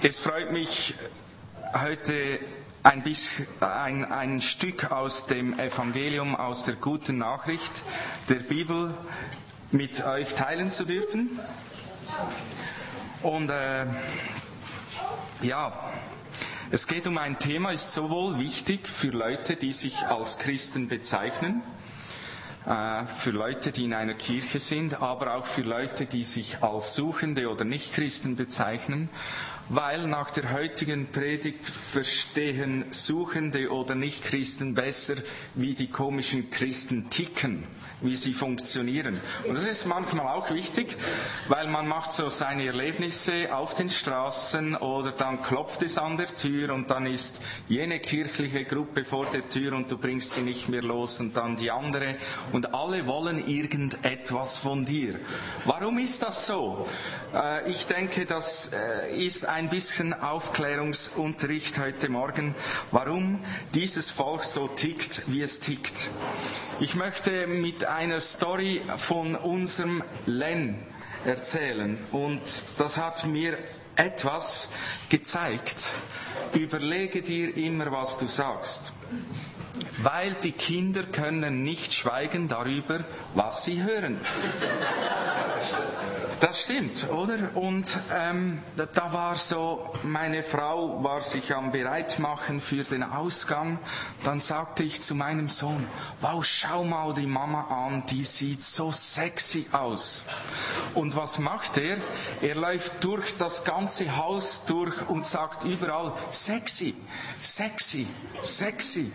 Es freut mich heute ein, bisschen, ein, ein Stück aus dem Evangelium, aus der guten Nachricht der Bibel mit euch teilen zu dürfen. Und äh, ja, es geht um ein Thema, ist sowohl wichtig für Leute, die sich als Christen bezeichnen, äh, für Leute, die in einer Kirche sind, aber auch für Leute, die sich als Suchende oder Nichtchristen bezeichnen weil nach der heutigen Predigt verstehen Suchende oder Nichtchristen besser, wie die komischen Christen ticken, wie sie funktionieren. Und das ist manchmal auch wichtig, weil man macht so seine Erlebnisse auf den Straßen oder dann klopft es an der Tür und dann ist jene kirchliche Gruppe vor der Tür und du bringst sie nicht mehr los und dann die andere und alle wollen irgendetwas von dir. Warum ist das so? Äh, ich denke, das äh, ist ein ein bisschen Aufklärungsunterricht heute Morgen, warum dieses Volk so tickt, wie es tickt. Ich möchte mit einer Story von unserem Len erzählen und das hat mir etwas gezeigt. Überlege dir immer, was du sagst. Weil die Kinder können nicht schweigen darüber, was sie hören. Das stimmt, oder? Und ähm, da war so, meine Frau war sich am Bereitmachen für den Ausgang. Dann sagte ich zu meinem Sohn, wow, schau mal die Mama an, die sieht so sexy aus. Und was macht er? Er läuft durch das ganze Haus durch und sagt überall, sexy, sexy, sexy,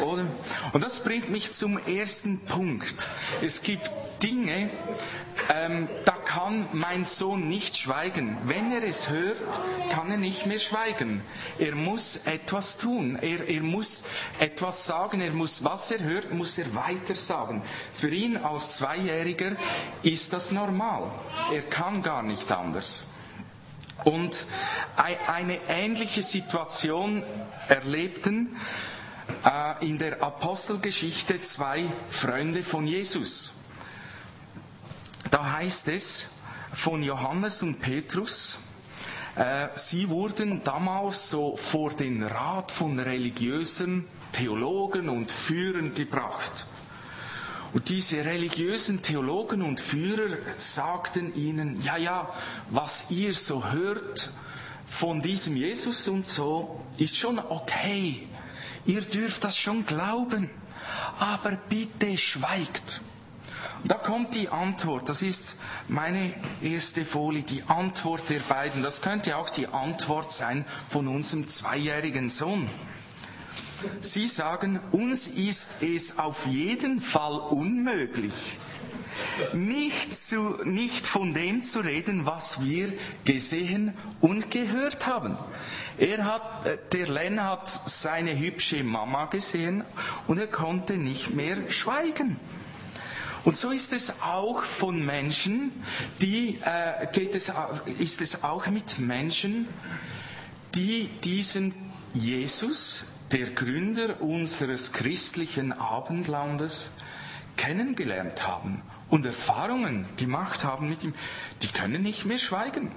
oder? Und das bringt mich zum ersten Punkt. Es gibt Dinge, ähm, da kann mein Sohn nicht schweigen. Wenn er es hört, kann er nicht mehr schweigen. Er muss etwas tun. Er, er muss etwas sagen. Er muss, was er hört, muss er weiter sagen. Für ihn als Zweijähriger ist das normal. Er kann gar nicht anders. Und eine ähnliche Situation erlebten äh, in der Apostelgeschichte zwei Freunde von Jesus. Da heißt es von Johannes und Petrus, äh, sie wurden damals so vor den Rat von religiösen Theologen und Führern gebracht. Und diese religiösen Theologen und Führer sagten ihnen, ja, ja, was ihr so hört von diesem Jesus und so, ist schon okay. Ihr dürft das schon glauben. Aber bitte schweigt. Da kommt die Antwort, das ist meine erste Folie, die Antwort der beiden. Das könnte auch die Antwort sein von unserem zweijährigen Sohn. Sie sagen, uns ist es auf jeden Fall unmöglich, nicht, zu, nicht von dem zu reden, was wir gesehen und gehört haben. Er hat, äh, der Len hat seine hübsche Mama gesehen und er konnte nicht mehr schweigen. Und so ist es auch von Menschen, die, äh, geht es, ist es auch mit Menschen, die diesen Jesus, der Gründer unseres christlichen Abendlandes, kennengelernt haben und Erfahrungen gemacht haben mit ihm, die können nicht mehr schweigen.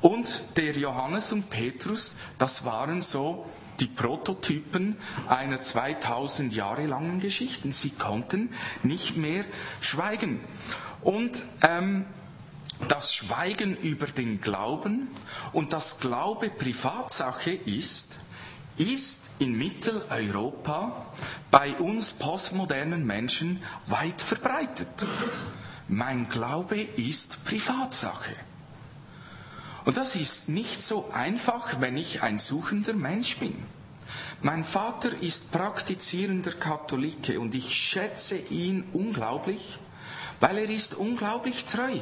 Und der Johannes und Petrus, das waren so die Prototypen einer 2000 Jahre langen Geschichte. Sie konnten nicht mehr schweigen. Und ähm, das Schweigen über den Glauben und das Glaube Privatsache ist, ist in Mitteleuropa bei uns postmodernen Menschen weit verbreitet. Mein Glaube ist Privatsache. Und das ist nicht so einfach, wenn ich ein suchender Mensch bin. Mein Vater ist praktizierender Katholike und ich schätze ihn unglaublich, weil er ist unglaublich treu.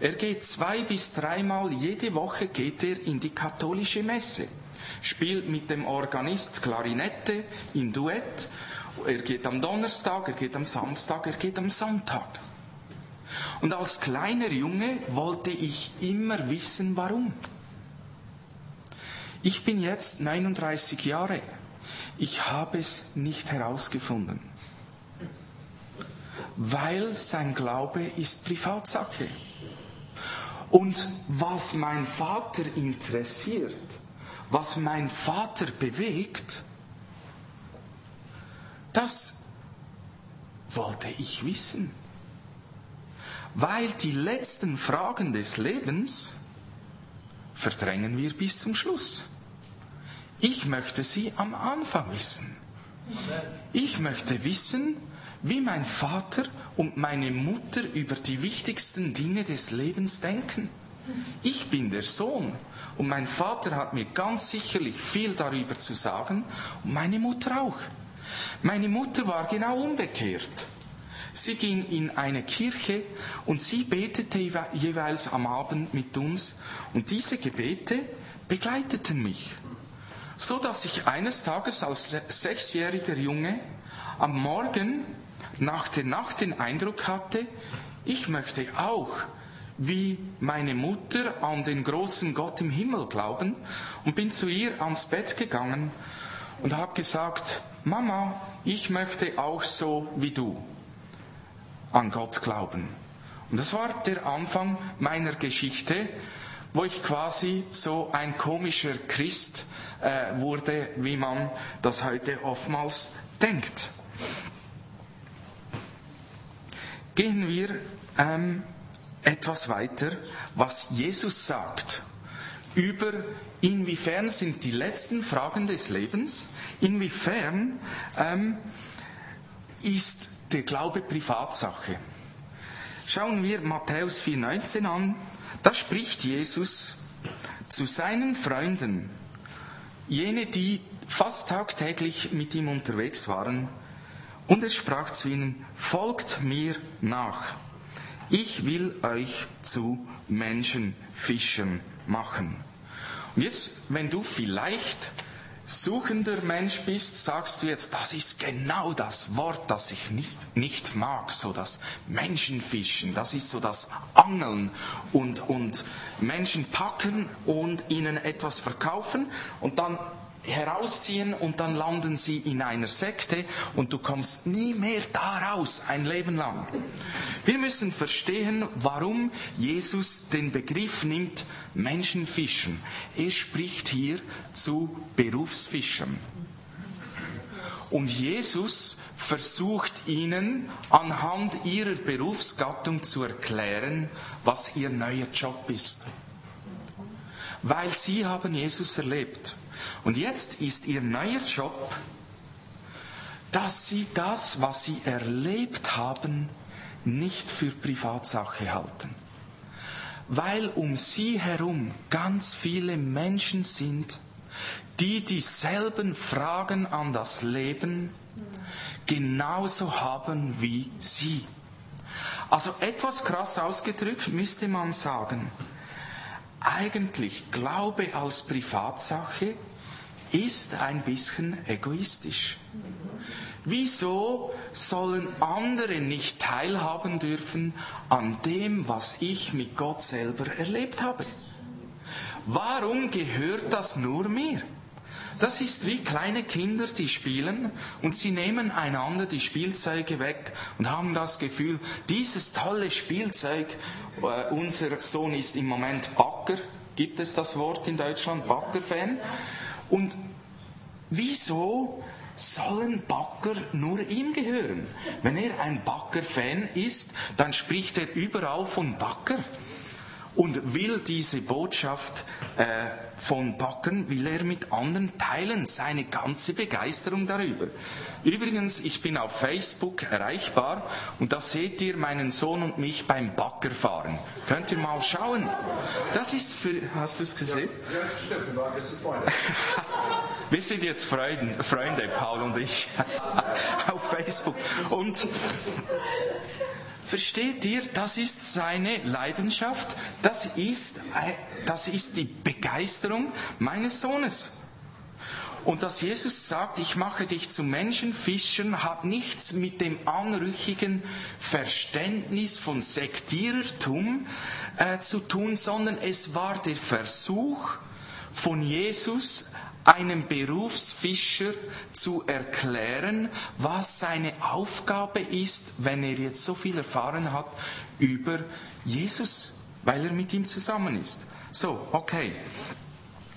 Er geht zwei bis dreimal jede Woche geht er in die katholische Messe, spielt mit dem Organist Klarinette im Duett. Er geht am Donnerstag, er geht am Samstag, er geht am Sonntag. Und als kleiner Junge wollte ich immer wissen, warum. Ich bin jetzt 39 Jahre. Ich habe es nicht herausgefunden. Weil sein Glaube ist Privatsache. Und was mein Vater interessiert, was mein Vater bewegt, das wollte ich wissen. Weil die letzten Fragen des Lebens verdrängen wir bis zum Schluss. Ich möchte sie am Anfang wissen. Ich möchte wissen, wie mein Vater und meine Mutter über die wichtigsten Dinge des Lebens denken. Ich bin der Sohn und mein Vater hat mir ganz sicherlich viel darüber zu sagen und meine Mutter auch. Meine Mutter war genau umgekehrt. Sie ging in eine Kirche und sie betete jeweils am Abend mit uns. Und diese Gebete begleiteten mich, so dass ich eines Tages als sechsjähriger Junge am Morgen nach der Nacht den Eindruck hatte, ich möchte auch wie meine Mutter an den großen Gott im Himmel glauben und bin zu ihr ans Bett gegangen und habe gesagt, Mama, ich möchte auch so wie du an Gott glauben. Und das war der Anfang meiner Geschichte, wo ich quasi so ein komischer Christ äh, wurde, wie man das heute oftmals denkt. Gehen wir ähm, etwas weiter, was Jesus sagt über inwiefern sind die letzten Fragen des Lebens, inwiefern ähm, ist der Glaube Privatsache. Schauen wir Matthäus 4,19 an. Da spricht Jesus zu seinen Freunden, jene, die fast tagtäglich mit ihm unterwegs waren, und er sprach zu ihnen, folgt mir nach. Ich will euch zu Menschenfischern machen. Und jetzt, wenn du vielleicht suchender Mensch bist, sagst du jetzt, das ist genau das Wort, das ich nicht, nicht mag, so das Menschenfischen, das ist so das Angeln und, und Menschen packen und ihnen etwas verkaufen. Und dann herausziehen und dann landen sie in einer Sekte und du kommst nie mehr da raus, ein Leben lang. Wir müssen verstehen, warum Jesus den Begriff nimmt Menschenfischen. Er spricht hier zu Berufsfischern. Und Jesus versucht ihnen anhand ihrer Berufsgattung zu erklären, was ihr neuer Job ist. Weil sie haben Jesus erlebt. Und jetzt ist ihr neuer Job, dass sie das, was sie erlebt haben, nicht für Privatsache halten. Weil um sie herum ganz viele Menschen sind, die dieselben Fragen an das Leben genauso haben wie sie. Also etwas krass ausgedrückt müsste man sagen, eigentlich Glaube als Privatsache ist ein bisschen egoistisch. Wieso sollen andere nicht teilhaben dürfen an dem, was ich mit Gott selber erlebt habe? Warum gehört das nur mir? Das ist wie kleine Kinder, die spielen und sie nehmen einander die Spielzeuge weg und haben das Gefühl, dieses tolle Spielzeug, äh, unser Sohn ist im Moment Backer, gibt es das Wort in Deutschland, Backer-Fan? Und wieso sollen Backer nur ihm gehören? Wenn er ein Backer-Fan ist, dann spricht er überall von Backer und will diese Botschaft äh, von Backen, will er mit anderen teilen, seine ganze Begeisterung darüber. Übrigens, ich bin auf Facebook erreichbar und da seht ihr meinen Sohn und mich beim Backerfahren. Könnt ihr mal schauen. Das ist für, hast du es gesehen? Ja, ja stimmt, wir waren bisschen Freunde. wir sind jetzt Freunde, Freunde, Paul und ich, auf Facebook. Und Versteht ihr, das ist seine Leidenschaft, das ist, das ist die Begeisterung meines Sohnes. Und dass Jesus sagt, ich mache dich zu Menschenfischern, hat nichts mit dem anrüchigen Verständnis von Sektierertum äh, zu tun, sondern es war der Versuch von Jesus, einem Berufsfischer zu erklären, was seine Aufgabe ist, wenn er jetzt so viel erfahren hat über Jesus, weil er mit ihm zusammen ist. So, okay.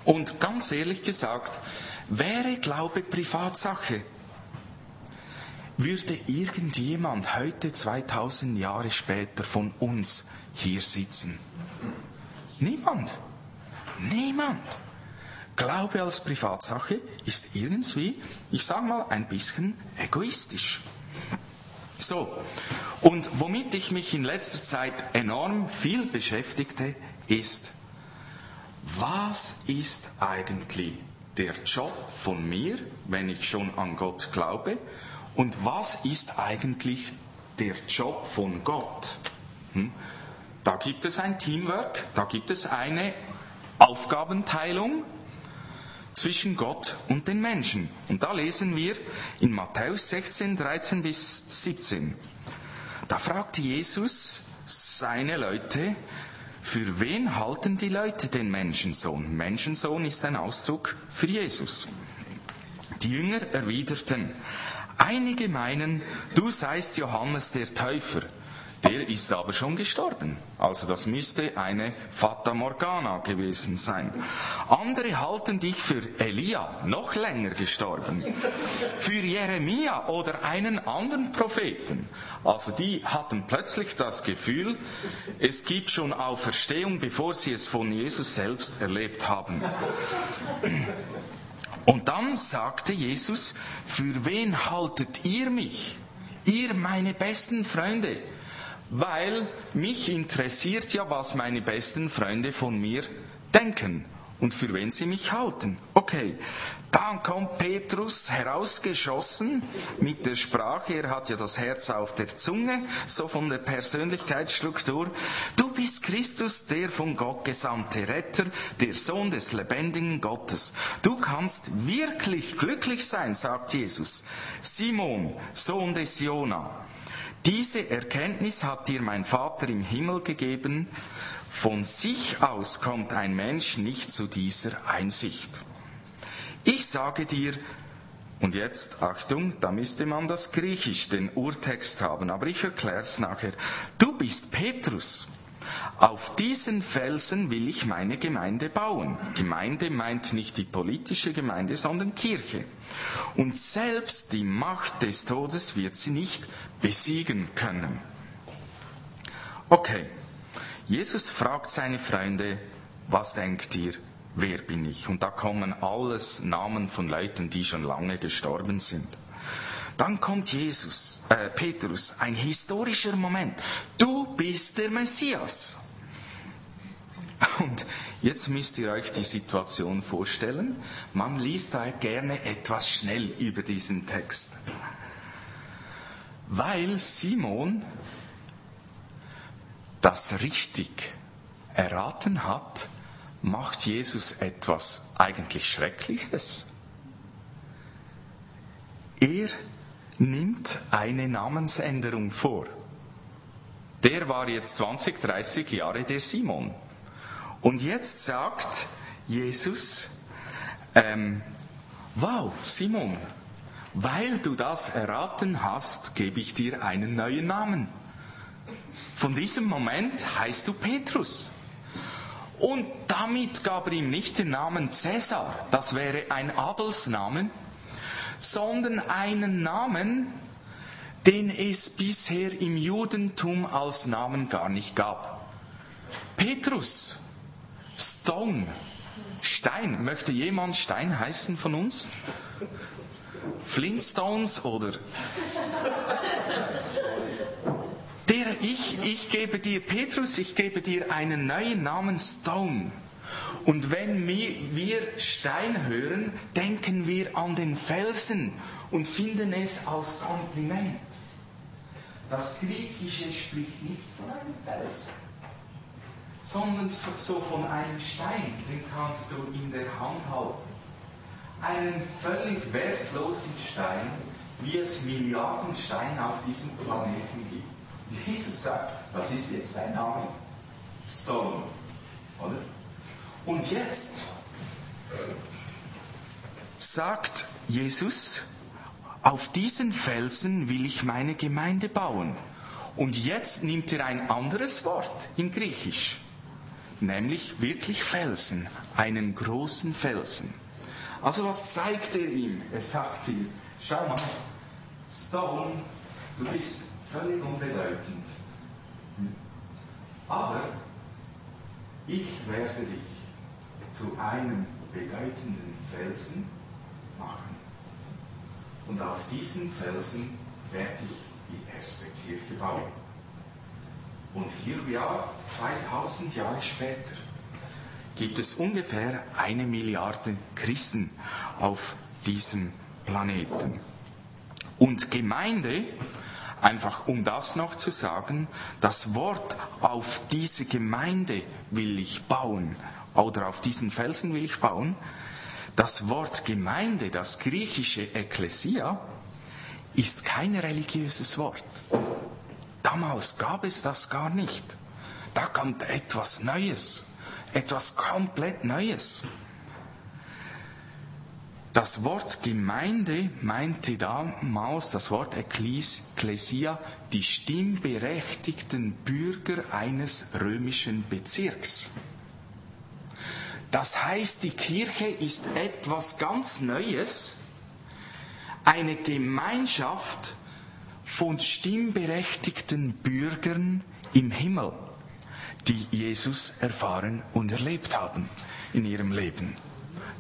Und ganz ehrlich gesagt, wäre Glaube Privatsache, würde irgendjemand heute 2000 Jahre später von uns hier sitzen? Niemand. Niemand. Glaube als Privatsache ist irgendwie, ich sage mal, ein bisschen egoistisch. So, und womit ich mich in letzter Zeit enorm viel beschäftigte, ist, was ist eigentlich der Job von mir, wenn ich schon an Gott glaube, und was ist eigentlich der Job von Gott? Hm? Da gibt es ein Teamwork, da gibt es eine Aufgabenteilung zwischen Gott und den Menschen. Und da lesen wir in Matthäus 16, 13 bis 17. Da fragt Jesus seine Leute, für wen halten die Leute den Menschensohn? Menschensohn ist ein Ausdruck für Jesus. Die Jünger erwiderten, einige meinen, du seist Johannes der Täufer der ist aber schon gestorben. Also das müsste eine Fata Morgana gewesen sein. Andere halten dich für Elia, noch länger gestorben. Für Jeremia oder einen anderen Propheten. Also die hatten plötzlich das Gefühl, es gibt schon Auferstehung, bevor sie es von Jesus selbst erlebt haben. Und dann sagte Jesus, für wen haltet ihr mich? Ihr meine besten Freunde weil mich interessiert ja, was meine besten Freunde von mir denken und für wen sie mich halten. Okay, dann kommt Petrus herausgeschossen mit der Sprache, er hat ja das Herz auf der Zunge, so von der Persönlichkeitsstruktur. Du bist Christus, der von Gott gesandte Retter, der Sohn des lebendigen Gottes. Du kannst wirklich glücklich sein, sagt Jesus. Simon, Sohn des Jona. Diese Erkenntnis hat dir mein Vater im Himmel gegeben. Von sich aus kommt ein Mensch nicht zu dieser Einsicht. Ich sage dir, und jetzt, Achtung, da müsste man das Griechisch, den Urtext haben, aber ich erkläre es nachher. Du bist Petrus. Auf diesen Felsen will ich meine Gemeinde bauen. Gemeinde meint nicht die politische Gemeinde, sondern Kirche. Und selbst die Macht des Todes wird sie nicht besiegen können. Okay, Jesus fragt seine Freunde, was denkt ihr, wer bin ich? Und da kommen alles Namen von Leuten, die schon lange gestorben sind. Dann kommt Jesus, äh, Petrus, ein historischer Moment. Du bist der Messias. Und jetzt müsst ihr euch die Situation vorstellen. Man liest da gerne etwas schnell über diesen Text. Weil Simon das richtig erraten hat, macht Jesus etwas eigentlich Schreckliches. Er nimmt eine Namensänderung vor. Der war jetzt 20, 30 Jahre der Simon. Und jetzt sagt Jesus, ähm, wow, Simon, weil du das erraten hast, gebe ich dir einen neuen Namen. Von diesem Moment heißt du Petrus. Und damit gab er ihm nicht den Namen Cäsar, das wäre ein Adelsnamen, sondern einen Namen, den es bisher im Judentum als Namen gar nicht gab. Petrus, Stone, Stein. Möchte jemand Stein heißen von uns? Flintstones oder der ich, ich gebe dir, Petrus, ich gebe dir einen neuen Namen Stone. Und wenn wir Stein hören, denken wir an den Felsen und finden es als Kompliment. Das Griechische spricht nicht von einem Felsen, sondern so von einem Stein, den kannst du in der Hand halten. Einen völlig wertlosen Stein, wie es Milliarden Steine auf diesem Planeten gibt. Jesus sagt, das ist jetzt dein Name. Stone. Oder? Und jetzt sagt Jesus, auf diesen Felsen will ich meine Gemeinde bauen. Und jetzt nimmt er ein anderes Wort in Griechisch. nämlich wirklich Felsen, einen großen Felsen. Also was zeigt er ihm? Er sagt ihm, schau mal, Stone, du bist völlig unbedeutend. Aber ich werde dich zu einem bedeutenden Felsen machen. Und auf diesen Felsen werde ich die erste Kirche bauen. Und hier, ja, 2000 Jahre später, gibt es ungefähr eine Milliarde Christen auf diesem Planeten. Und Gemeinde, einfach um das noch zu sagen, das Wort auf diese Gemeinde will ich bauen oder auf diesen Felsen will ich bauen, das Wort Gemeinde, das griechische Ekklesia, ist kein religiöses Wort. Damals gab es das gar nicht. Da kommt etwas Neues, etwas komplett Neues. Das Wort Gemeinde meinte damals, das Wort Ekklesia, die stimmberechtigten Bürger eines römischen Bezirks. Das heißt, die Kirche ist etwas ganz Neues, eine Gemeinschaft, von stimmberechtigten Bürgern im Himmel, die Jesus erfahren und erlebt haben in ihrem Leben.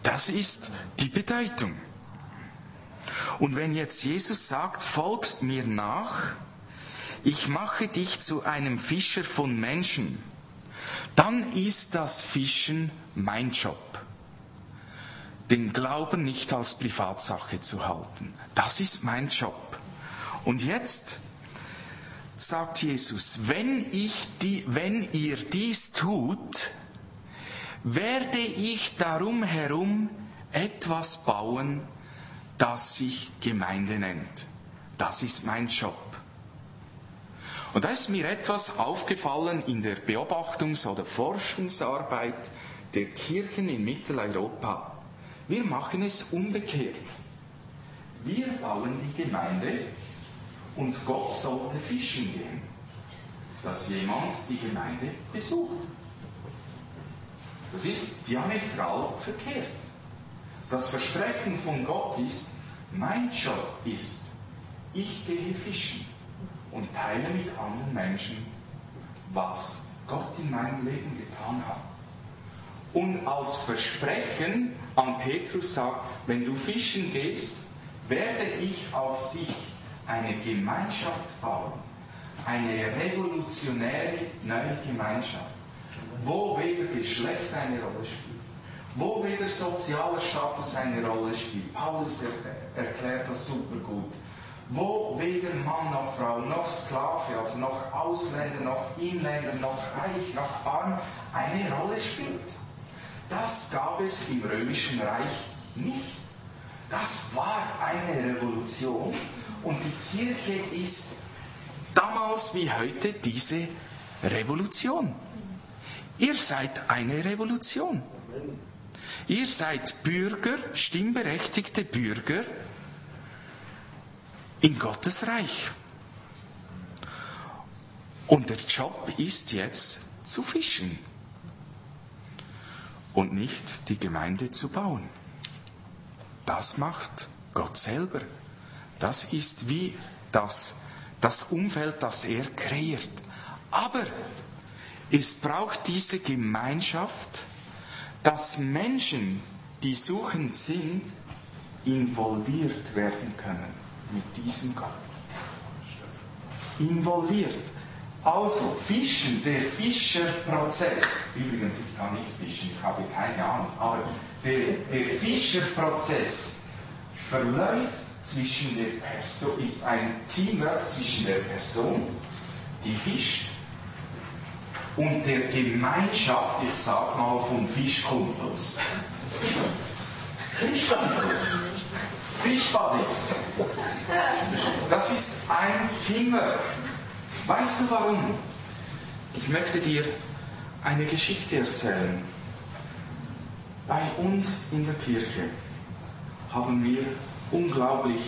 Das ist die Bedeutung. Und wenn jetzt Jesus sagt, folgt mir nach, ich mache dich zu einem Fischer von Menschen, dann ist das Fischen mein Job. Den Glauben nicht als Privatsache zu halten. Das ist mein Job. Und jetzt sagt Jesus, wenn, ich die, wenn ihr dies tut, werde ich darum herum etwas bauen, das sich Gemeinde nennt. Das ist mein Job. Und da ist mir etwas aufgefallen in der Beobachtungs- oder Forschungsarbeit der Kirchen in Mitteleuropa. Wir machen es umgekehrt. Wir bauen die Gemeinde und Gott sollte fischen gehen, dass jemand die Gemeinde besucht. Das ist diametral verkehrt. Das Versprechen von Gott ist, mein Job ist, ich gehe fischen und teile mit anderen Menschen, was Gott in meinem Leben getan hat. Und als Versprechen an Petrus sagt, wenn du fischen gehst, werde ich auf dich eine Gemeinschaft bauen, eine revolutionäre neue Gemeinschaft, wo weder Geschlecht eine Rolle spielt, wo weder sozialer Status eine Rolle spielt. Paulus erklärt das super gut. Wo weder Mann noch Frau noch Sklave, also noch Ausländer, noch Inländer, noch Reich, noch Arm eine Rolle spielt. Das gab es im Römischen Reich nicht. Das war eine Revolution und die Kirche ist damals wie heute diese Revolution. Ihr seid eine Revolution. Ihr seid Bürger, stimmberechtigte Bürger in Gottes Reich. Und der Job ist jetzt zu fischen und nicht die Gemeinde zu bauen. Das macht Gott selber. Das ist wie das, das Umfeld, das er kreiert. Aber es braucht diese Gemeinschaft, dass Menschen, die suchend sind, involviert werden können mit diesem Gott. Involviert. Also, Fischen, der Fischerprozess, übrigens, ich kann nicht fischen, ich habe keine Ahnung, aber der, der Fischerprozess verläuft zwischen der Person, ist ein Teamwork zwischen der Person, die fischt, und der Gemeinschaft, ich sag mal, von Fischkumpels. Fischkumpels. Fischbuddies. Das ist ein Teamwork. Weißt du warum? Ich möchte dir eine Geschichte erzählen. Bei uns in der Kirche haben wir unglaublich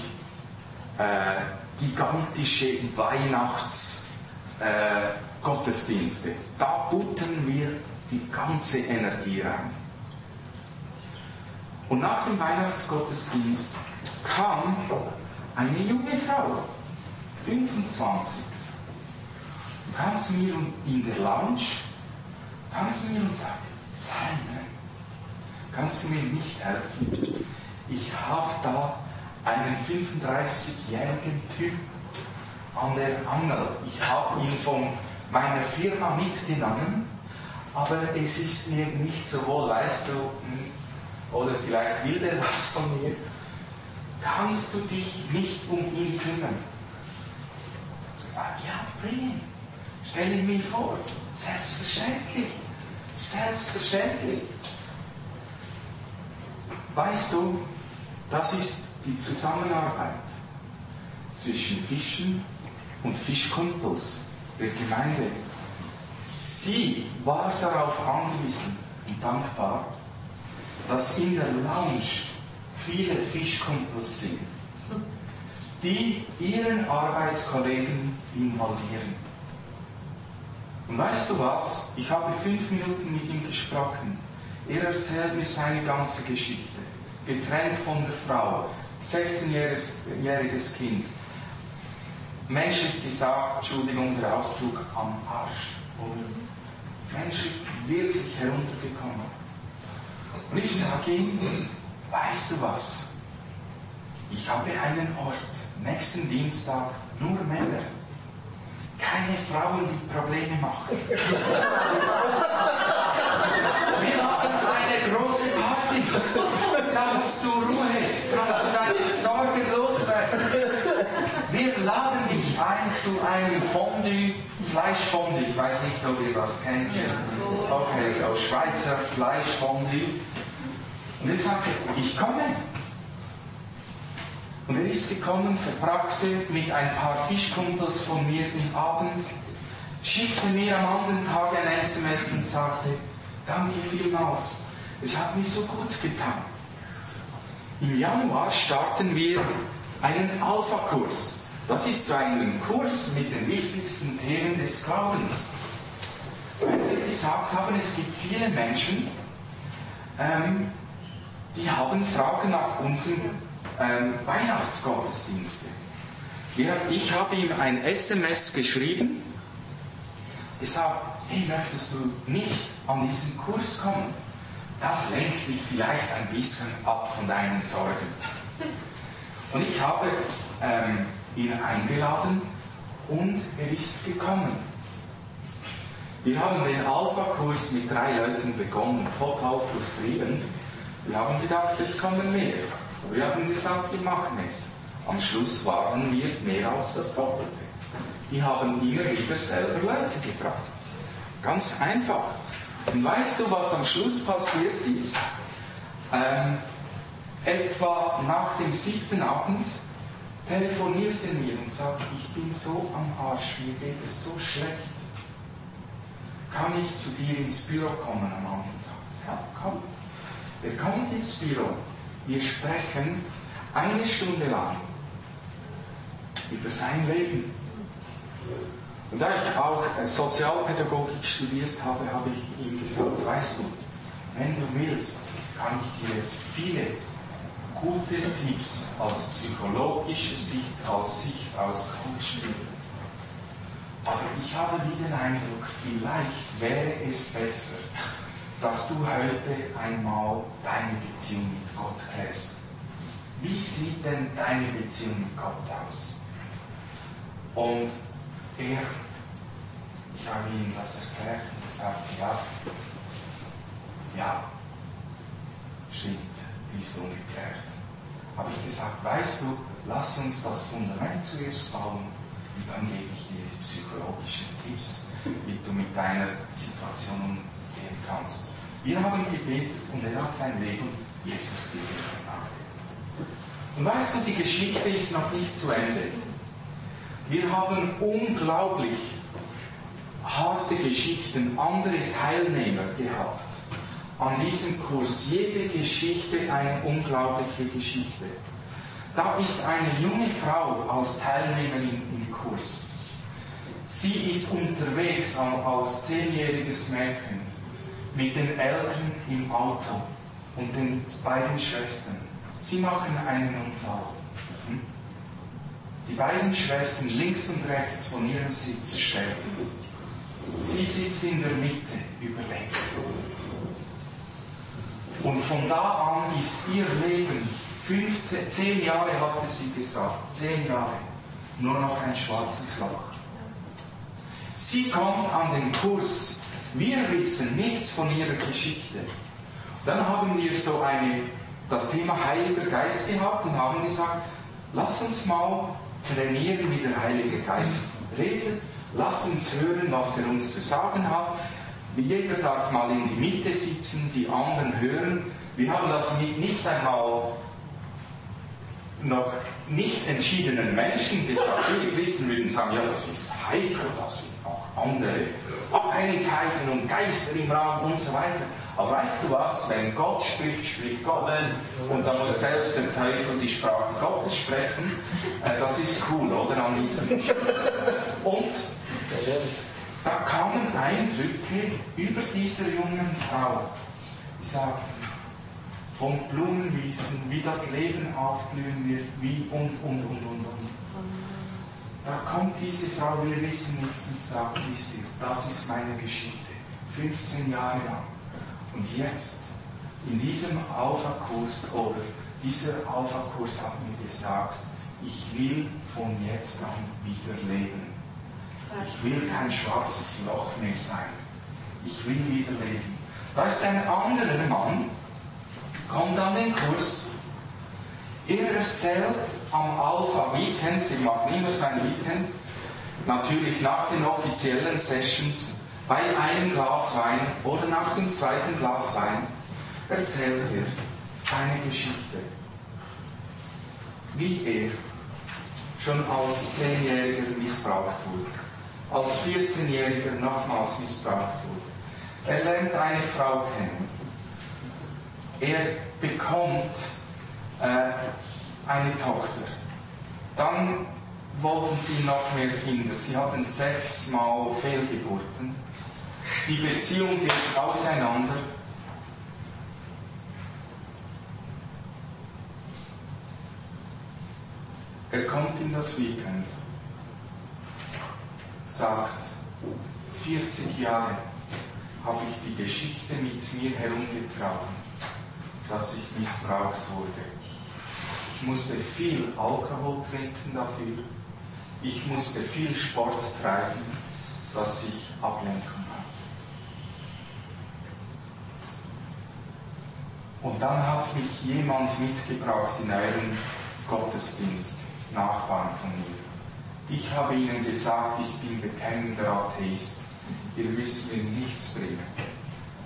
äh, gigantische Weihnachtsgottesdienste. Äh, da buttern wir die ganze Energie rein. Und nach dem Weihnachtsgottesdienst kam eine junge Frau, 25, und kam zu mir in der Lounge, kam zu mir und sagte, Simon, kannst du mir nicht helfen? Ich habe da einen 35-jährigen Typ an der Angel. Ich habe ihn von meiner Firma mitgenommen, aber es ist mir nicht so wohl, weißt du, hm, oder vielleicht will der was von mir. Kannst du dich nicht um ihn kümmern? Du sagst, ja, bring ihn. Stell ihn mir vor. Selbstverständlich. Selbstverständlich. Weißt du, das ist die Zusammenarbeit zwischen Fischen und Fischkumpels der Gemeinde. Sie war darauf angewiesen und dankbar, dass in der Lounge viele Fischkumpels sind, die ihren Arbeitskollegen involvieren. Und weißt du was? Ich habe fünf Minuten mit ihm gesprochen. Er erzählt mir seine ganze Geschichte. Getrennt von der Frau, 16-jähriges Kind. Menschlich gesagt, Entschuldigung, der Ausdruck am Arsch. Menschlich wirklich heruntergekommen. Und ich sage ihm, weißt du was? Ich habe einen Ort, nächsten Dienstag, nur Männer. Keine Frauen, die Probleme machen. Wir machen eine große Party. Hast du Ruhe, kannst du deine Sorgen loswerden. Wir laden dich ein zu einem Fondue, Fleischfondue. Ich weiß nicht, ob ihr das kennt. Okay, so Schweizer Fleischfondue. Und er sagte, ich komme. Und er ist gekommen, verbrachte mit ein paar Fischkumpels von mir den Abend, schickte mir am anderen Tag ein SMS und sagte, danke vielmals, es hat mir so gut getan. Im Januar starten wir einen Alpha-Kurs. Das ist so ein Kurs mit den wichtigsten Themen des Glaubens. Weil wir gesagt haben, es gibt viele Menschen, ähm, die haben Fragen nach unseren ähm, Weihnachtsgottesdiensten. Ich habe ihm ein SMS geschrieben, gesagt, hey, möchtest du nicht an diesen Kurs kommen? Das lenkt dich vielleicht ein bisschen ab von deinen Sorgen. Und ich habe ähm, ihn eingeladen und er ist gekommen. Wir haben den Alpha-Kurs mit drei Leuten begonnen, total frustrierend. Wir haben gedacht, es kommen mehr. Wir haben gesagt, wir machen es. Am Schluss waren wir mehr als das Doppelte. Die haben immer wieder selber Leute gebracht. Ganz einfach. Und weißt du, was am Schluss passiert ist? Ähm, etwa nach dem siebten Abend telefoniert er mir und sagt, ich bin so am Arsch, mir geht es so schlecht. Kann ich zu dir ins Büro kommen am Tag? Ja, komm. Er kommt ins Büro. Wir sprechen eine Stunde lang über sein Leben. Und da ich auch Sozialpädagogik studiert habe, habe ich ihm gesagt, weißt du, wenn du willst, kann ich dir jetzt viele gute Tipps aus psychologischer Sicht, aus Sicht aus Coaching geben. Aber ich habe wie den Eindruck, vielleicht wäre es besser, dass du heute einmal deine Beziehung mit Gott klärst. Wie sieht denn deine Beziehung mit Gott aus? Und er, ich habe ihm das erklärt und gesagt, ja, ja, stimmt, die ist ungeklärt. Habe ich gesagt, weißt du, lass uns das Fundament zuerst bauen und dann gebe ich dir psychologische Tipps, wie du mit deiner Situation umgehen kannst. Wir haben gebetet und er hat sein Leben Jesus gegeben. Und weißt du, die Geschichte ist noch nicht zu Ende. Wir haben unglaublich harte Geschichten, andere Teilnehmer gehabt an diesem Kurs. Jede Geschichte eine unglaubliche Geschichte. Da ist eine junge Frau als Teilnehmerin im Kurs. Sie ist unterwegs als zehnjähriges Mädchen mit den Eltern im Auto und den beiden Schwestern. Sie machen einen Unfall. Die beiden Schwestern links und rechts von ihrem Sitz sterben. Sie sitzt in der Mitte, überlebt. Und von da an ist ihr Leben, 15, 10 Jahre hatte sie gesagt, 10 Jahre, nur noch ein schwarzes Loch. Sie kommt an den Kurs. Wir wissen nichts von ihrer Geschichte. Dann haben wir so eine, das Thema Heiliger Geist gehabt und haben gesagt, lass uns mal trainieren, wie der Heilige Geist redet. Lass uns hören, was er uns zu sagen hat. Jeder darf mal in die Mitte sitzen, die anderen hören. Wir haben das mit nicht einmal noch nicht entschiedenen Menschen gesagt. Viele Christen würden sagen, ja, das ist heikel, das sind auch andere Abhängigkeiten und Geister im Raum und so weiter. Aber weißt du was? Wenn Gott spricht, spricht Gott. Und da muss selbst der Teufel die Sprache Gottes sprechen. Äh, das ist cool, oder? An diesem Und da kamen Eindrücke über diese jungen Frau. Die sagten, von Blumenwiesen, wie das Leben aufblühen wird, wie und, und, und, und, und. Da kommt diese Frau, wir wissen nichts und sagt, wisst ihr, das ist meine Geschichte. 15 Jahre lang. Und jetzt, in diesem Alpha-Kurs, oder dieser Alpha-Kurs hat mir gesagt, ich will von jetzt an wieder leben. Ich will kein schwarzes Loch mehr sein. Ich will wieder leben. Da ist ein anderer Mann, kommt an den Kurs. Er erzählt am Alpha Weekend, wir machen immer so ein Weekend, natürlich nach den offiziellen Sessions, bei einem Glas Wein oder nach dem zweiten Glas Wein, erzählt er seine Geschichte. Wie er schon als Zehnjähriger missbraucht wurde, als 14-Jähriger nochmals missbraucht wurde. Er lernt eine Frau kennen, er bekommt äh, eine Tochter. Dann wollten sie noch mehr Kinder. Sie hatten sechsmal Fehlgeburten. Die Beziehung geht auseinander. Er kommt in das Weekend, sagt, 40 Jahre habe ich die Geschichte mit mir herumgetragen dass ich missbraucht wurde. Ich musste viel Alkohol trinken dafür. Ich musste viel Sport treiben, dass ich Ablenkung hatte. Und dann hat mich jemand mitgebracht in euren Gottesdienst, Nachbarn von mir. Ich habe ihnen gesagt, ich bin bekennender Atheist. Ihr müsst mir nichts bringen.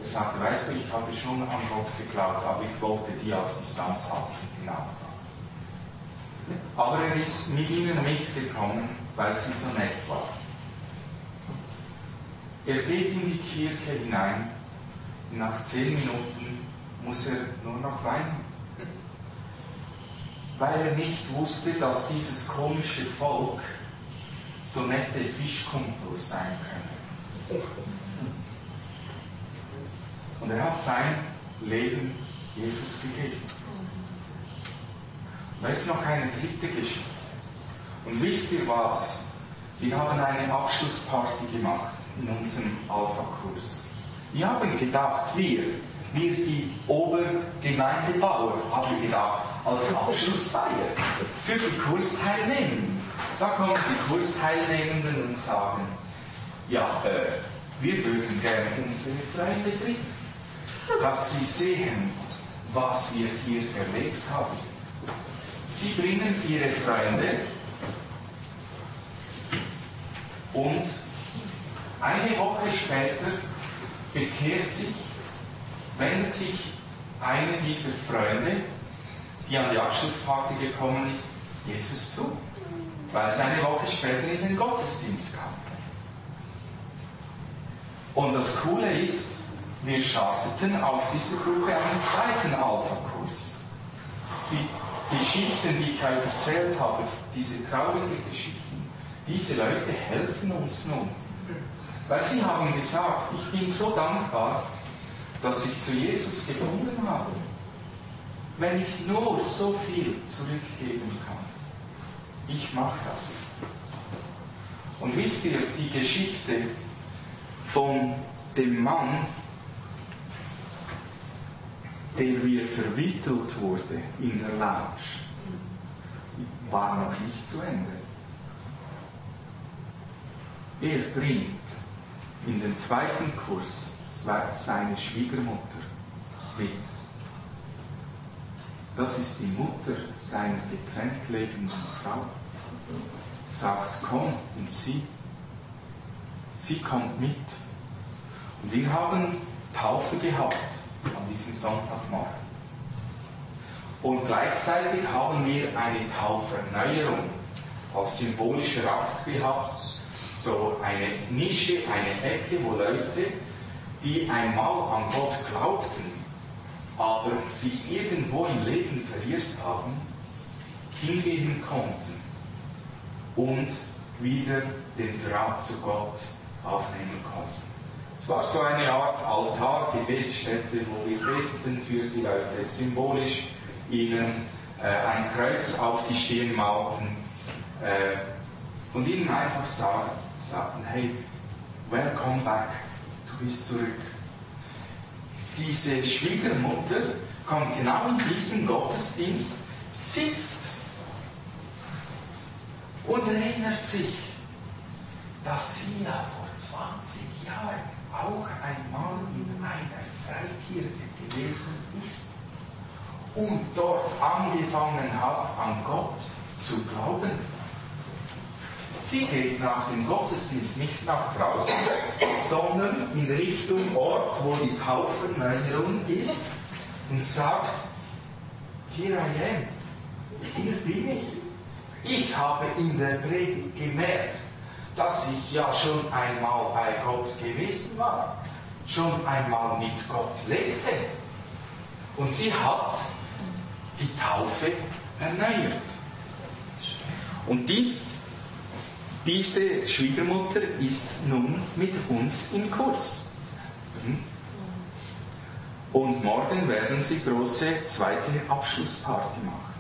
Er sagte, weißt du, ich habe schon an Gott geglaubt, aber ich wollte die auf Distanz halten, die Nachbarn. Aber er ist mit ihnen mitgekommen, weil sie so nett war. Er geht in die Kirche hinein, nach zehn Minuten muss er nur noch weinen. Weil er nicht wusste, dass dieses komische Volk so nette Fischkumpels sein können. Und er hat sein Leben Jesus gegeben. Und da ist noch eine dritte Geschichte. Und wisst ihr was? Wir haben eine Abschlussparty gemacht in unserem Alpha-Kurs. Wir haben gedacht, wir, wir die Obergemeindebauer, haben gedacht, als Abschlussfeier für die Kursteilnehmenden. Da kommen die Kursteilnehmenden und sagen, ja, äh, wir würden gerne unsere Freunde treffen dass sie sehen, was wir hier erlebt haben. Sie bringen ihre Freunde und eine Woche später bekehrt sich, wendet sich einer dieser Freunde, die an die Abschlussparty gekommen ist, Jesus zu, weil es eine Woche später in den Gottesdienst kam. Und das Coole ist, wir starteten aus dieser Gruppe einen zweiten Alpha-Kurs. Die Geschichten, die ich euch erzählt habe, diese traurigen Geschichten, diese Leute helfen uns nun. Weil sie haben gesagt, ich bin so dankbar, dass ich zu Jesus gefunden habe. Wenn ich nur so viel zurückgeben kann. Ich mache das. Und wisst ihr, die Geschichte von dem Mann, der wie verwittelt wurde in der Lounge, war noch nicht zu Ende. Er bringt in den zweiten Kurs seine Schwiegermutter mit. Das ist die Mutter seiner getrennt lebenden Frau. Sagt, komm und sieh. Sie kommt mit. Und wir haben Taufe gehabt an diesem Sonntagmorgen. Und gleichzeitig haben wir eine Tauferneuerung als symbolischer Akt gehabt. So eine Nische, eine Ecke, wo Leute, die einmal an Gott glaubten, aber sich irgendwo im Leben verirrt haben, hingehen konnten und wieder den Draht zu Gott aufnehmen konnten. Es war so eine Art Altar, Gebetsstätte, wo wir beteten für die Leute, symbolisch ihnen äh, ein Kreuz auf die Stirn malten äh, und ihnen einfach sagen, sagten, hey, welcome back, bist zurück. Diese Schwiegermutter kommt genau in diesen Gottesdienst, sitzt und erinnert sich, dass sie ja vor 20 Jahren auch einmal in einer Freikirche gewesen ist und dort angefangen hat, an Gott zu glauben. Sie geht nach dem Gottesdienst nicht nach draußen, sondern in Richtung Ort, wo die Tauferneuerung ist und sagt, hier I am, hier bin ich. Ich habe in der Predigt gemerkt, dass ich ja schon einmal bei Gott gewesen war, schon einmal mit Gott lebte. Und sie hat die Taufe erneuert. Und dies, diese Schwiegermutter ist nun mit uns im Kurs. Hm? Und morgen werden sie große zweite Abschlussparty machen.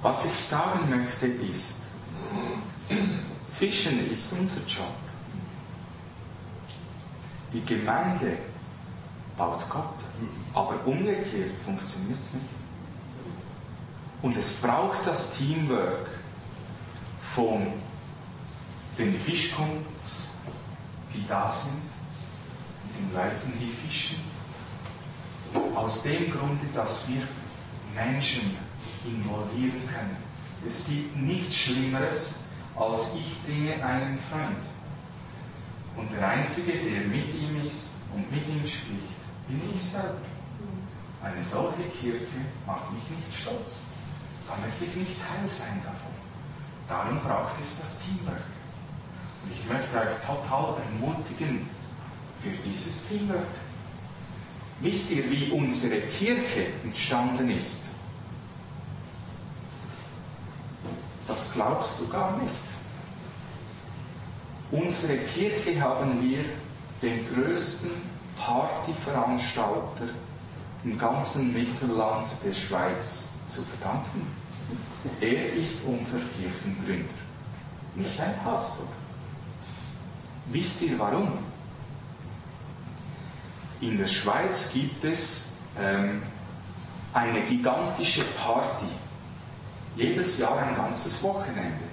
Was ich sagen möchte ist, Fischen ist unser Job. Die Gemeinde baut Gott, aber umgekehrt funktioniert es nicht. Und es braucht das Teamwork von den Fischkunds, die da sind, und den Leuten, die fischen. Aus dem Grunde, dass wir Menschen involvieren können. Es gibt nichts Schlimmeres, als ich bringe einen Freund. Und der Einzige, der mit ihm ist und mit ihm spricht, bin ich selber. Eine solche Kirche macht mich nicht stolz. Da möchte ich nicht Teil sein davon. Darum braucht es das Teamwork. Ich möchte euch total ermutigen für dieses Teamwork. Wisst ihr, wie unsere Kirche entstanden ist? Das glaubst du gar nicht. Unsere Kirche haben wir den größten Partyveranstalter im ganzen Mittelland der Schweiz zu verdanken. Er ist unser Kirchengründer, nicht ein Pastor. Wisst ihr warum? In der Schweiz gibt es ähm, eine gigantische Party. Jedes Jahr ein ganzes Wochenende.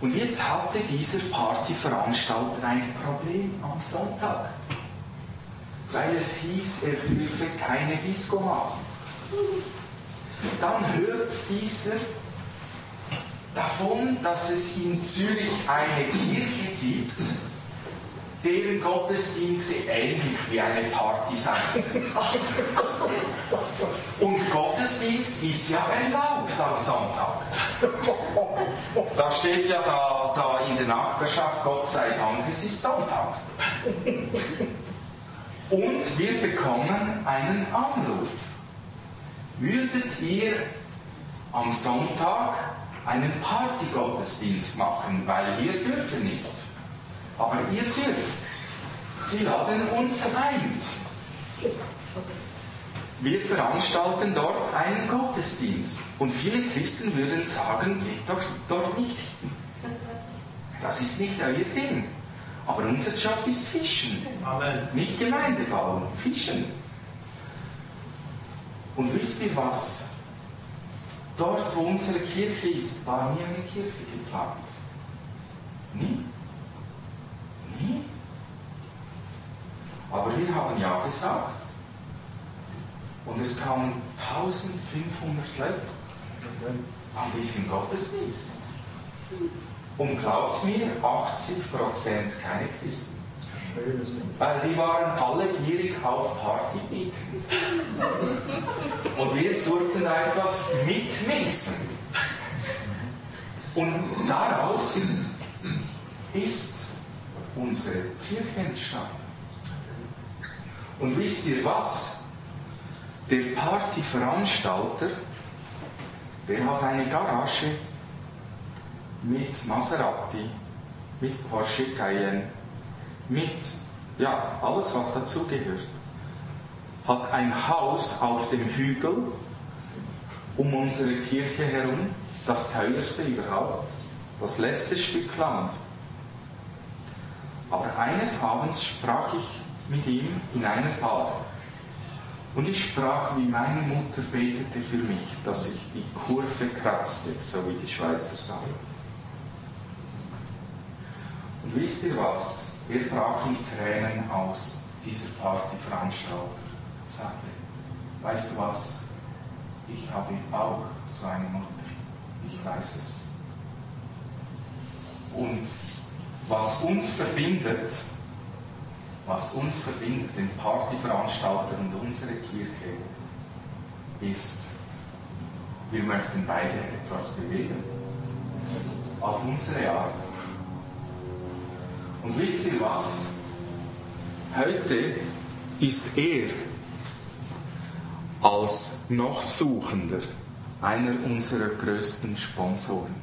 Und jetzt hatte dieser Partyveranstalter ein Problem am Sonntag, weil es hieß, er dürfe keine Disco machen. Dann hört dieser davon, dass es in Zürich eine Kirche gibt, deren Gottesdienste ähnlich wie eine Party sein. Und Gottesdienst ist ja erlaubt am Sonntag. Da steht ja da, da in der Nachbarschaft, Gott sei Dank, es ist Sonntag. Und wir bekommen einen Anruf. Würdet ihr am Sonntag einen Partygottesdienst machen, weil wir dürfen nicht. Aber ihr dürft. Sie laden uns ein. Wir veranstalten dort einen Gottesdienst. Und viele Christen würden sagen, geht doch dort nicht hin. Das ist nicht euer Ding. Aber unser Job ist Fischen. Amen. Nicht Gemeinde bauen, Fischen. Und wisst ihr was? Dort, wo unsere Kirche ist, war nie eine Kirche geplant. Nie. Nie. Aber wir haben ja gesagt. Und es kamen 1500 Leute an diesen Gottesdienst. Und glaubt mir, 80% keine Christen. Weil die waren alle gierig auf Party Und wir durften etwas mitmessen. Und daraus ist unsere Kirche entstanden. Und wisst ihr was? Der Partyveranstalter, der hat eine Garage mit Maserati, mit Porsche Cayenne, mit, ja, alles was dazugehört. Hat ein Haus auf dem Hügel um unsere Kirche herum, das teuerste überhaupt, das letzte Stück Land. Aber eines Abends sprach ich mit ihm in einer Bar. Und ich sprach, wie meine Mutter betete für mich, dass ich die Kurve kratzte, so wie die Schweizer sagen. Und wisst ihr was? Brach in Tränen aus, dieser Partyveranstalter, sagte, weißt du was? Ich habe auch so eine Mutter. Ich weiß es. Und was uns verbindet, was uns verbindet, den Partyveranstalter und unsere Kirche, ist, wir möchten beide etwas bewegen. Auf unsere Art. Und wisst ihr was? Heute ist er als noch Suchender einer unserer größten Sponsoren.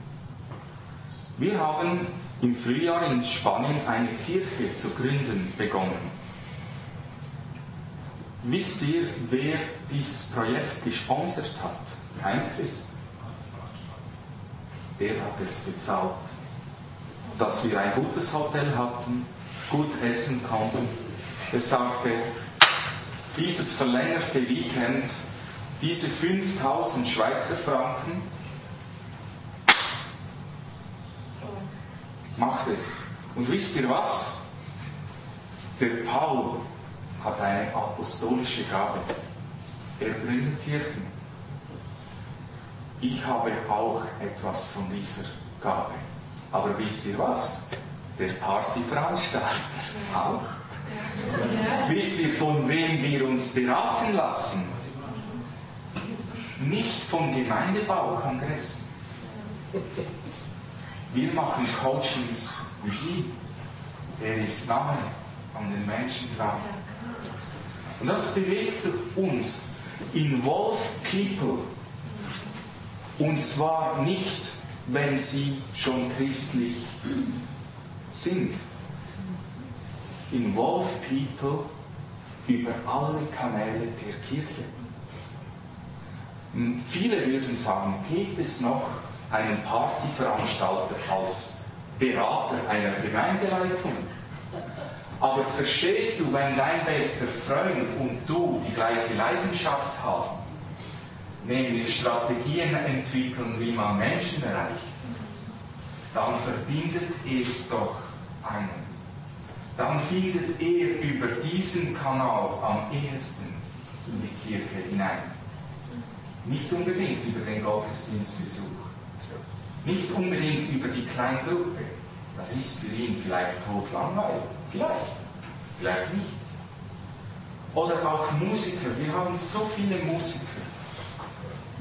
Wir haben im Frühjahr in Spanien eine Kirche zu gründen begonnen. Wisst ihr, wer dieses Projekt gesponsert hat? Kein Christ. Er hat es bezahlt. Dass wir ein gutes Hotel hatten, gut essen konnten. Er sagte, dieses verlängerte Weekend, diese 5000 Schweizer Franken, macht es. Und wisst ihr was? Der Paul hat eine apostolische Gabe. Er gründet Kirchen. Ich habe auch etwas von dieser Gabe. Aber wisst ihr was? Der Partyveranstalter auch. Wisst ihr, von wem wir uns beraten lassen? Nicht vom Gemeindebaukongress. Wir machen Coachings mit ihm. Er ist nahe an den Menschen dran. Und das bewegt uns. Involve people. Und zwar nicht, wenn sie schon christlich sind. Involve people über alle Kanäle der Kirche. Viele würden sagen, geht es noch einen Partyveranstalter als Berater einer Gemeindeleitung. Aber verstehst du, wenn dein bester Freund und du die gleiche Leidenschaft haben, nämlich Strategien entwickeln, wie man Menschen erreicht, dann verbindet es doch einen. Dann findet er über diesen Kanal am ehesten in die Kirche hinein. Nicht unbedingt über den Gottesdienstbesuch. Nicht unbedingt über die Kleingruppe. Das ist für ihn vielleicht totlangweilig. Vielleicht. Vielleicht nicht. Oder auch Musiker. Wir haben so viele Musiker.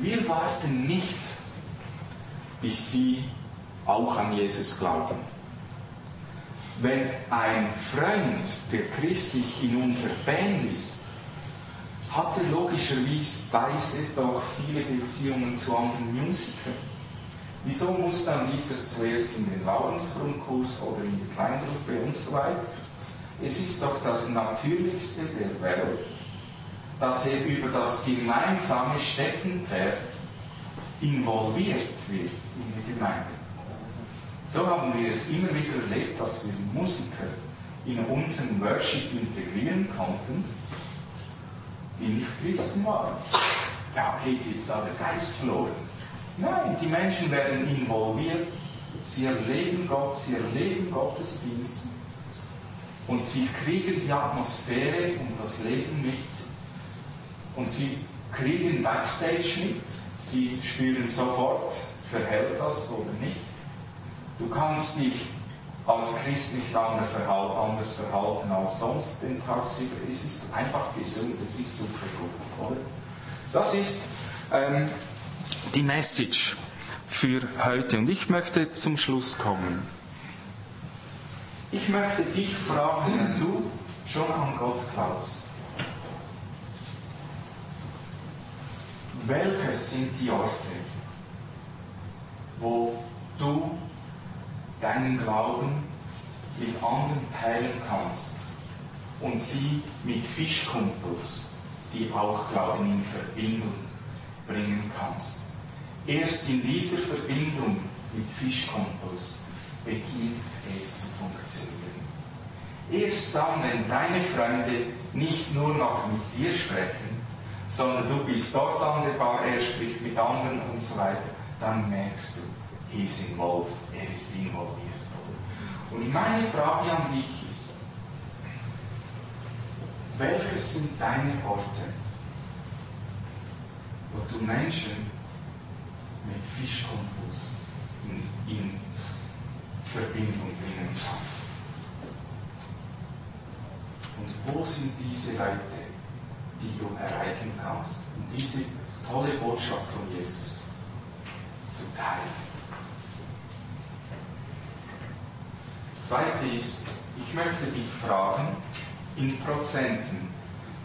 Wir warten nicht, bis sie auch an Jesus glauben. Wenn ein Freund, der Christ ist, in unserer Band ist, hat er logischerweise doch viele Beziehungen zu anderen Musikern. Wieso muss dann dieser zuerst in den Glaubensgrundkurs oder in die Kleingruppe und so weiter? Es ist doch das Natürlichste der Welt, dass er über das gemeinsame Steckenpferd involviert wird in die Gemeinde. So haben wir es immer wieder erlebt, dass wir Musiker in unseren Worship integrieren konnten, die nicht Christen waren. Ja, geht jetzt da der Geist verloren. Nein, die Menschen werden involviert, sie erleben Gott, sie erleben Gottesdienst und sie kriegen die Atmosphäre und das Leben mit und sie kriegen Backstage mit, sie spüren sofort, verhält das oder nicht. Du kannst dich als Christ nicht anders verhalten als sonst den Tag über. Es ist einfach gesund, es ist super gut. Oder? Das ist ähm, die Message für heute. Und ich möchte zum Schluss kommen. Ich möchte dich fragen, wenn du schon an Gott glaubst. Welches sind die Orte, wo du deinen Glauben mit anderen teilen kannst und sie mit Fischkumpels, die auch glauben, in Verbindung bringen kannst. Erst in dieser Verbindung mit Fischkumpels beginnt es zu funktionieren. Erst dann, wenn deine Freunde nicht nur noch mit dir sprechen, sondern du bist dort an der Bar, er spricht mit anderen und so weiter, dann merkst du, he is involved, er ist involviert. Und meine Frage an dich ist, welches sind deine Orte, wo du Menschen mit Fischkumpels in, in Verbindung bringen kannst? Und wo sind diese Leute, die du erreichen kannst, um diese tolle Botschaft von Jesus zu teilen? Das zweite ist, ich möchte dich fragen, in Prozenten,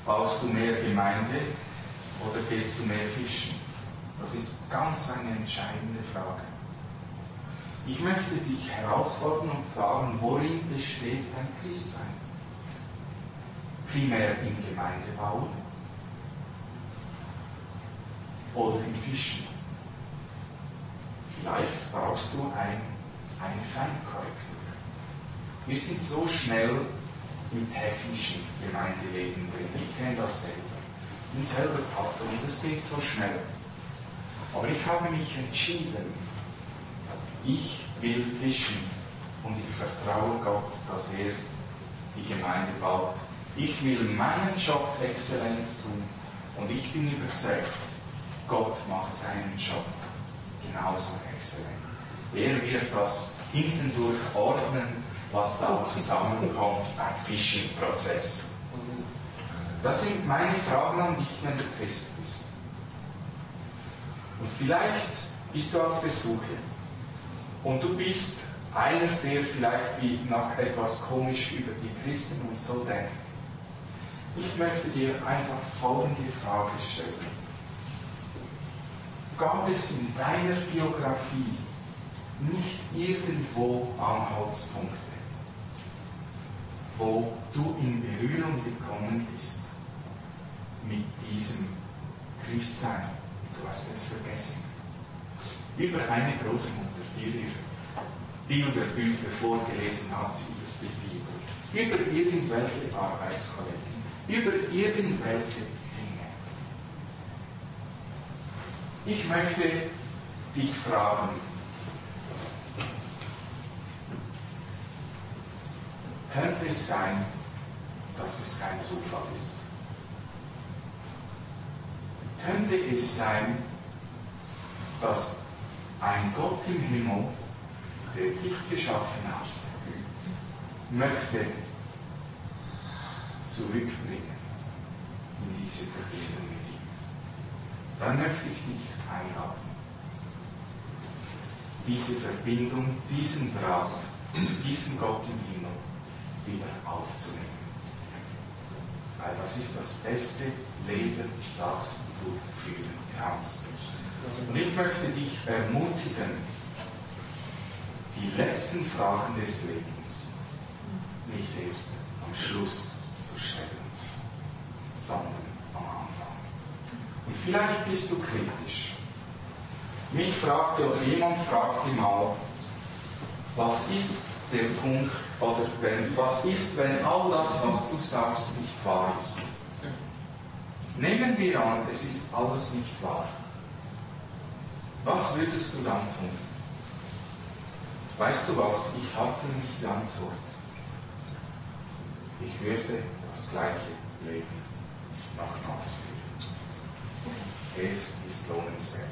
baust du mehr Gemeinde oder gehst du mehr fischen? Das ist ganz eine entscheidende Frage. Ich möchte dich herausfordern und fragen, worin besteht dein Christsein? Primär im Gemeindebau oder im Fischen? Vielleicht brauchst du ein, eine Feinkorrektur. Wir sind so schnell im technischen Gemeindeleben drin. Ich kenne das selber. Ich bin selber Pastor und es geht so schnell. Aber ich habe mich entschieden, ich will fischen und ich vertraue Gott, dass er die Gemeinde baut. Ich will meinen Job exzellent tun und ich bin überzeugt, Gott macht seinen Job genauso exzellent. Er wird das hintendurch ordnen was da zusammenkommt beim Fishing-Prozess. Das sind meine Fragen an dich, wenn du Christ bist. Und vielleicht bist du auf der Suche und du bist einer, der vielleicht wie nach etwas komisch über die Christen und so denkt. Ich möchte dir einfach folgende Frage stellen. Gab es in deiner Biografie nicht irgendwo Anhaltspunkte? wo du in Berührung gekommen bist mit diesem Christsein. Du hast es vergessen. Über eine Großmutter, die dir Bilderbücher vorgelesen hat über die Bibel, über irgendwelche Arbeitskollegen, über irgendwelche Dinge. Ich möchte dich fragen, könnte es sein, dass es kein Zufall ist. Könnte es sein, dass ein Gott im Himmel, der dich geschaffen hat, möchte zurückbringen in diese Verbindung. Dann möchte ich dich einladen, diese Verbindung, diesen Draht, diesen Gott im Himmel wieder aufzunehmen. Weil das ist das beste Leben, das du führen kannst. Und ich möchte dich ermutigen, die letzten Fragen des Lebens nicht erst am Schluss zu stellen, sondern. Und vielleicht bist du kritisch. Mich fragte oder jemand fragte mal, was ist der Punkt oder wenn, was ist, wenn all das, was du sagst, nicht wahr ist? Nehmen wir an, es ist alles nicht wahr. Was würdest du dann tun? Weißt du was? Ich habe für mich die Antwort. Ich würde das gleiche Leben nochmals führen. Es ist lohnenswert.